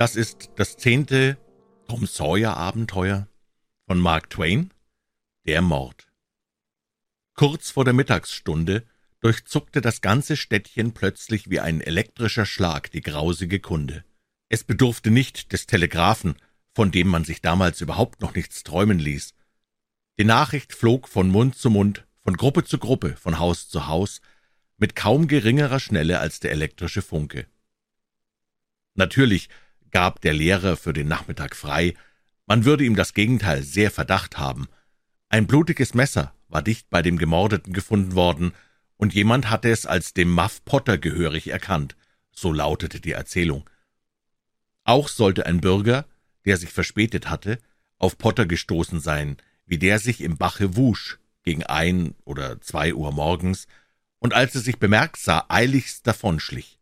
Das ist das zehnte Tom Sawyer Abenteuer von Mark Twain, Der Mord. Kurz vor der Mittagsstunde durchzuckte das ganze Städtchen plötzlich wie ein elektrischer Schlag die grausige Kunde. Es bedurfte nicht des Telegraphen, von dem man sich damals überhaupt noch nichts träumen ließ. Die Nachricht flog von Mund zu Mund, von Gruppe zu Gruppe, von Haus zu Haus, mit kaum geringerer Schnelle als der elektrische Funke. Natürlich gab der Lehrer für den Nachmittag frei, man würde ihm das Gegenteil sehr verdacht haben. Ein blutiges Messer war dicht bei dem Gemordeten gefunden worden, und jemand hatte es als dem Muff Potter gehörig erkannt, so lautete die Erzählung. Auch sollte ein Bürger, der sich verspätet hatte, auf Potter gestoßen sein, wie der sich im Bache wusch, gegen ein oder zwei Uhr morgens, und als er sich bemerkt sah, eiligst davonschlich.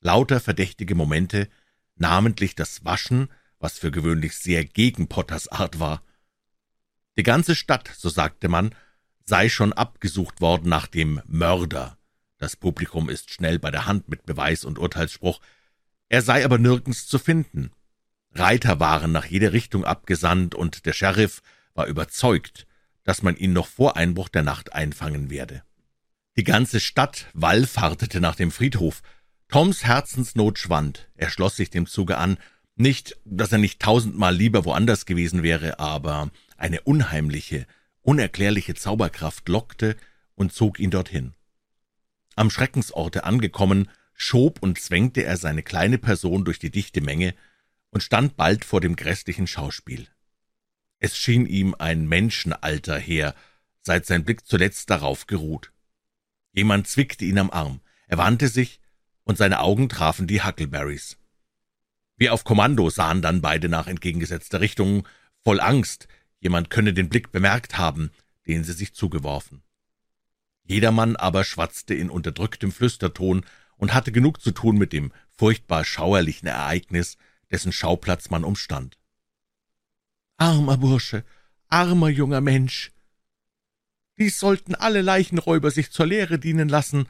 Lauter verdächtige Momente, namentlich das Waschen, was für gewöhnlich sehr gegen Potters Art war. Die ganze Stadt, so sagte man, sei schon abgesucht worden nach dem Mörder. Das Publikum ist schnell bei der Hand mit Beweis und Urteilsspruch. Er sei aber nirgends zu finden. Reiter waren nach jeder Richtung abgesandt, und der Sheriff war überzeugt, dass man ihn noch vor Einbruch der Nacht einfangen werde. Die ganze Stadt wallfahrtete nach dem Friedhof. Toms Herzensnot schwand. Er schloss sich dem Zuge an. Nicht, dass er nicht tausendmal lieber woanders gewesen wäre, aber eine unheimliche, unerklärliche Zauberkraft lockte und zog ihn dorthin. Am Schreckensorte angekommen, schob und zwängte er seine kleine Person durch die dichte Menge und stand bald vor dem grässlichen Schauspiel. Es schien ihm ein Menschenalter her, seit sein Blick zuletzt darauf geruht. Jemand zwickte ihn am Arm, er wandte sich, und seine Augen trafen die Huckleberrys. Wie auf Kommando sahen dann beide nach entgegengesetzter Richtung, voll Angst, Jemand könne den Blick bemerkt haben, den sie sich zugeworfen. Jedermann aber schwatzte in unterdrücktem Flüsterton und hatte genug zu tun mit dem furchtbar schauerlichen Ereignis, dessen Schauplatz man umstand. Armer Bursche, armer junger Mensch. Dies sollten alle Leichenräuber sich zur Lehre dienen lassen.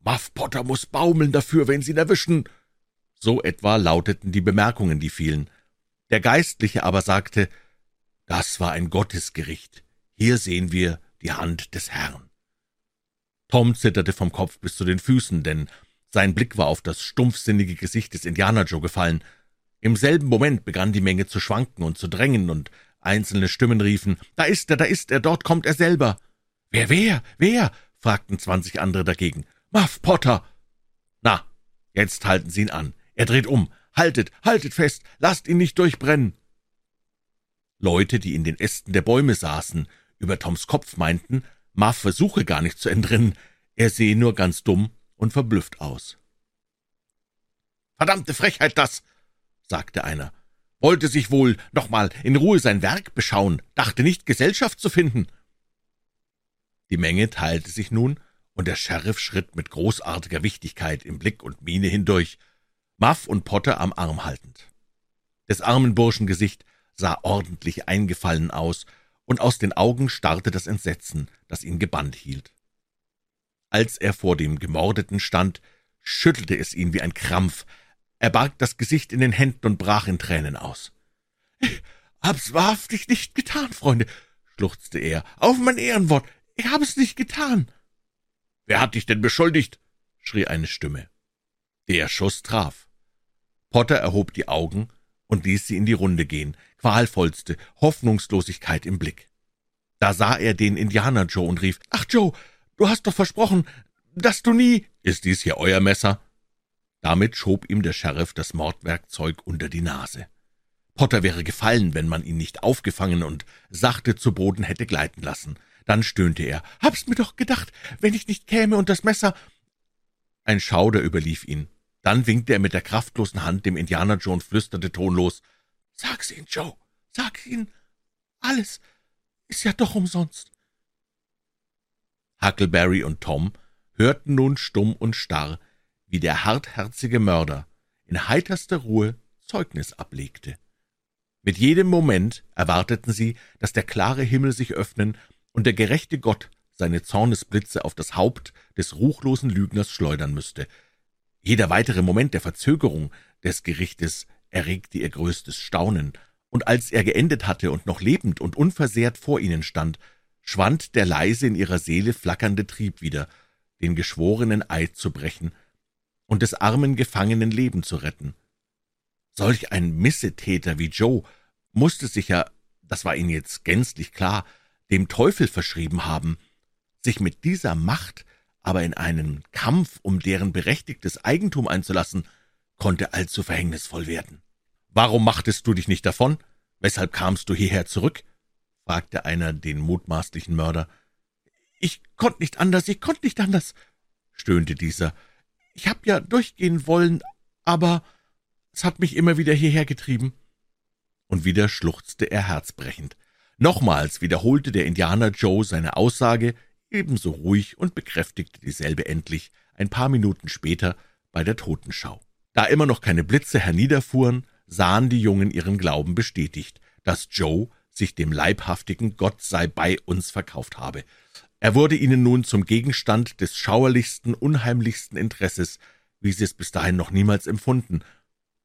Muff Potter muss baumeln dafür, wenn sie ihn erwischen. So etwa lauteten die Bemerkungen, die fielen. Der Geistliche aber sagte, das war ein Gottesgericht. Hier sehen wir die Hand des Herrn. Tom zitterte vom Kopf bis zu den Füßen, denn sein Blick war auf das stumpfsinnige Gesicht des Indianer Joe gefallen. Im selben Moment begann die Menge zu schwanken und zu drängen, und einzelne Stimmen riefen, »Da ist er, da ist er, dort kommt er selber!« »Wer, wer, wer?« fragten zwanzig andere dagegen. »Muff Potter!« »Na, jetzt halten Sie ihn an. Er dreht um. Haltet, haltet fest, lasst ihn nicht durchbrennen!« Leute, die in den Ästen der Bäume saßen, über Toms Kopf meinten, Muff versuche gar nicht zu entrinnen, er sehe nur ganz dumm und verblüfft aus. »Verdammte Frechheit das«, sagte einer, »wollte sich wohl noch mal in Ruhe sein Werk beschauen, dachte nicht, Gesellschaft zu finden.« Die Menge teilte sich nun, und der Sheriff schritt mit großartiger Wichtigkeit im Blick und Miene hindurch, Muff und Potter am Arm haltend. Des armen Burschen Gesicht sah ordentlich eingefallen aus, und aus den Augen starrte das Entsetzen, das ihn gebannt hielt. Als er vor dem Gemordeten stand, schüttelte es ihn wie ein Krampf, er barg das Gesicht in den Händen und brach in Tränen aus. »Ich hab's wahrhaftig nicht getan, Freunde«, schluchzte er, »auf mein Ehrenwort, ich hab es nicht getan.« »Wer hat dich denn beschuldigt?« schrie eine Stimme. Der Schuss traf. Potter erhob die Augen und ließ sie in die Runde gehen, qualvollste Hoffnungslosigkeit im Blick. Da sah er den Indianer Joe und rief, »Ach, Joe, du hast doch versprochen, dass du nie...« »Ist dies hier euer Messer?« Damit schob ihm der Sheriff das Mordwerkzeug unter die Nase. Potter wäre gefallen, wenn man ihn nicht aufgefangen und sachte zu Boden hätte gleiten lassen. Dann stöhnte er, »Hab's mir doch gedacht, wenn ich nicht käme und das Messer...« Ein Schauder überlief ihn. Dann winkte er mit der kraftlosen Hand dem Indianer Joe und flüsterte tonlos, »Sag's ihn, Joe, sag's ihn. Alles ist ja doch umsonst.« Huckleberry und Tom hörten nun stumm und starr, wie der hartherzige Mörder in heiterster Ruhe Zeugnis ablegte. Mit jedem Moment erwarteten sie, dass der klare Himmel sich öffnen und der gerechte Gott seine Zornesblitze auf das Haupt des ruchlosen Lügners schleudern müsste, jeder weitere Moment der Verzögerung des Gerichtes erregte ihr größtes Staunen, und als er geendet hatte und noch lebend und unversehrt vor ihnen stand, schwand der leise in ihrer Seele flackernde Trieb wieder, den geschworenen Eid zu brechen und des armen Gefangenen Leben zu retten. Solch ein Missetäter wie Joe musste sich ja, das war ihnen jetzt gänzlich klar, dem Teufel verschrieben haben, sich mit dieser Macht aber in einen Kampf um deren berechtigtes Eigentum einzulassen, konnte allzu verhängnisvoll werden. »Warum machtest du dich nicht davon? Weshalb kamst du hierher zurück?« fragte einer den mutmaßlichen Mörder. »Ich konnte nicht anders, ich konnte nicht anders«, stöhnte dieser. »Ich hab ja durchgehen wollen, aber es hat mich immer wieder hierher getrieben.« Und wieder schluchzte er herzbrechend. Nochmals wiederholte der Indianer Joe seine Aussage, ebenso ruhig und bekräftigte dieselbe endlich ein paar Minuten später bei der Totenschau. Da immer noch keine Blitze herniederfuhren, sahen die Jungen ihren Glauben bestätigt, dass Joe sich dem leibhaftigen Gott sei bei uns verkauft habe. Er wurde ihnen nun zum Gegenstand des schauerlichsten, unheimlichsten Interesses, wie sie es bis dahin noch niemals empfunden,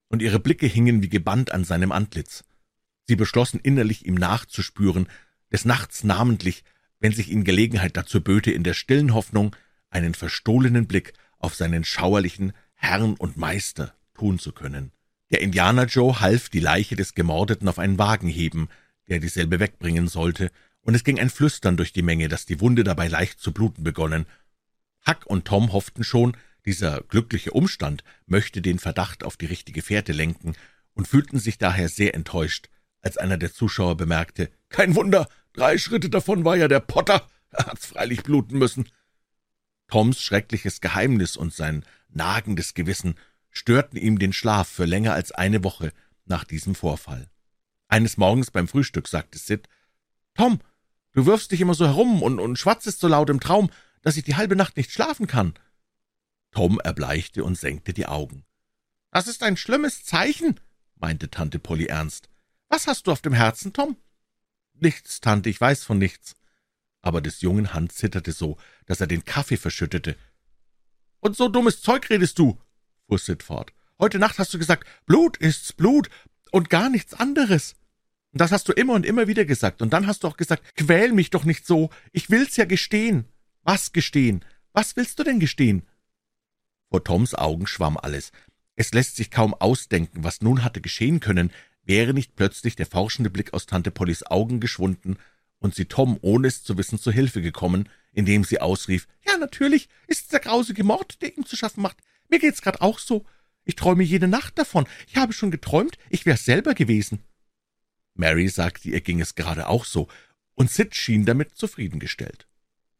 und ihre Blicke hingen wie gebannt an seinem Antlitz. Sie beschlossen innerlich, ihm nachzuspüren, des Nachts namentlich, wenn sich ihnen Gelegenheit dazu böte, in der stillen Hoffnung, einen verstohlenen Blick auf seinen schauerlichen Herrn und Meister tun zu können. Der Indianer Joe half die Leiche des Gemordeten auf einen Wagen heben, der dieselbe wegbringen sollte, und es ging ein Flüstern durch die Menge, dass die Wunde dabei leicht zu bluten begonnen. Huck und Tom hofften schon, dieser glückliche Umstand möchte den Verdacht auf die richtige Fährte lenken und fühlten sich daher sehr enttäuscht, als einer der Zuschauer bemerkte, »Kein Wunder, drei Schritte davon war ja der Potter, er hat's freilich bluten müssen.« Toms schreckliches Geheimnis und sein nagendes Gewissen störten ihm den Schlaf für länger als eine Woche nach diesem Vorfall. Eines Morgens beim Frühstück sagte Sid, »Tom, du wirfst dich immer so herum und, und schwatzest so laut im Traum, dass ich die halbe Nacht nicht schlafen kann.« Tom erbleichte und senkte die Augen. »Das ist ein schlimmes Zeichen«, meinte Tante Polly ernst. »Was hast du auf dem Herzen, Tom?« »Nichts, Tante, ich weiß von nichts.« Aber des jungen Hand zitterte so, dass er den Kaffee verschüttete. »Und so dummes Zeug redest du«, fuhr Sid fort. »Heute Nacht hast du gesagt, Blut ist's Blut und gar nichts anderes. Das hast du immer und immer wieder gesagt. Und dann hast du auch gesagt, quäl mich doch nicht so. Ich will's ja gestehen. Was gestehen? Was willst du denn gestehen? Vor Toms Augen schwamm alles. Es lässt sich kaum ausdenken, was nun hatte geschehen können, wäre nicht plötzlich der forschende Blick aus Tante Pollys Augen geschwunden und sie Tom, ohne es zu wissen, zu Hilfe gekommen, indem sie ausrief, »Ja, natürlich ist's der grausige Mord, der ihm zu schaffen macht. Mir geht's grad auch so. Ich träume jede Nacht davon. Ich habe schon geträumt, ich wär's selber gewesen.« Mary sagte, ihr ging es gerade auch so, und Sid schien damit zufriedengestellt.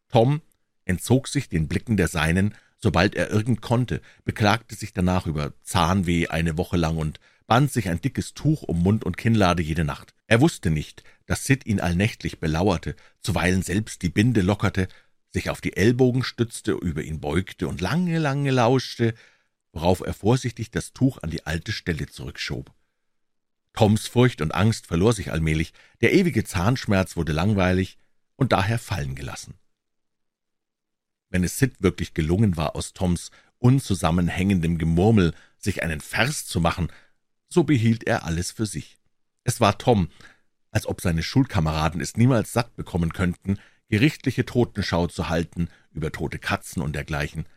Tom entzog sich den Blicken der Seinen, sobald er irgend konnte, beklagte sich danach über Zahnweh eine Woche lang und band sich ein dickes Tuch um Mund und Kinnlade jede Nacht. Er wusste nicht, dass Sid ihn allnächtlich belauerte, zuweilen selbst die Binde lockerte, sich auf die Ellbogen stützte, über ihn beugte und lange, lange lauschte, worauf er vorsichtig das Tuch an die alte Stelle zurückschob. Toms Furcht und Angst verlor sich allmählich, der ewige Zahnschmerz wurde langweilig und daher fallen gelassen. Wenn es Sid wirklich gelungen war, aus Toms unzusammenhängendem Gemurmel sich einen Vers zu machen, so behielt er alles für sich. Es war Tom, als ob seine Schulkameraden es niemals satt bekommen könnten, gerichtliche Totenschau zu halten über tote Katzen und dergleichen.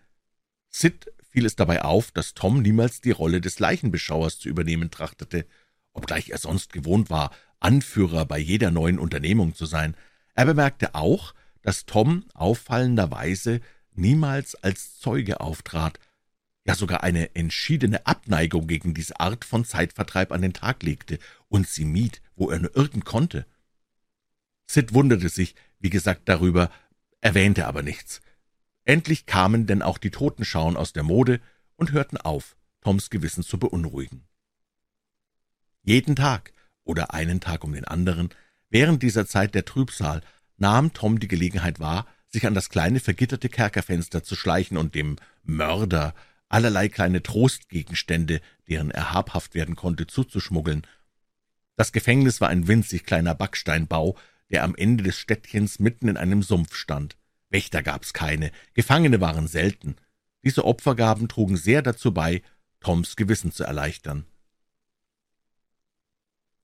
Sid fiel es dabei auf, dass Tom niemals die Rolle des Leichenbeschauers zu übernehmen trachtete, obgleich er sonst gewohnt war, Anführer bei jeder neuen Unternehmung zu sein. Er bemerkte auch, dass Tom auffallenderweise niemals als Zeuge auftrat, ja sogar eine entschiedene Abneigung gegen diese Art von Zeitvertreib an den Tag legte und sie mied, wo er nur irgend konnte. Sid wunderte sich, wie gesagt, darüber, erwähnte aber nichts. Endlich kamen denn auch die Totenschauen aus der Mode und hörten auf, Toms Gewissen zu beunruhigen. Jeden Tag oder einen Tag um den anderen, während dieser Zeit der Trübsal, nahm Tom die Gelegenheit wahr, sich an das kleine vergitterte Kerkerfenster zu schleichen und dem Mörder allerlei kleine Trostgegenstände, deren er habhaft werden konnte, zuzuschmuggeln. Das Gefängnis war ein winzig kleiner Backsteinbau, der am Ende des Städtchens mitten in einem Sumpf stand. Wächter gab's keine, Gefangene waren selten. Diese Opfergaben trugen sehr dazu bei, Toms Gewissen zu erleichtern.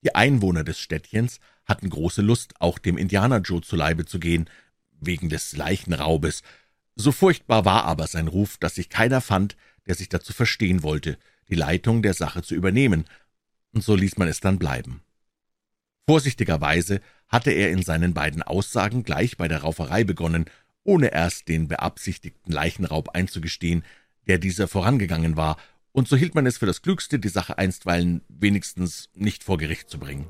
Die Einwohner des Städtchens hatten große Lust, auch dem Indianer Joe zu Leibe zu gehen, wegen des Leichenraubes. So furchtbar war aber sein Ruf, dass sich keiner fand, der sich dazu verstehen wollte, die Leitung der Sache zu übernehmen, und so ließ man es dann bleiben. Vorsichtigerweise hatte er in seinen beiden Aussagen gleich bei der Rauferei begonnen, ohne erst den beabsichtigten Leichenraub einzugestehen, der dieser vorangegangen war, und so hielt man es für das Klügste, die Sache einstweilen wenigstens nicht vor Gericht zu bringen.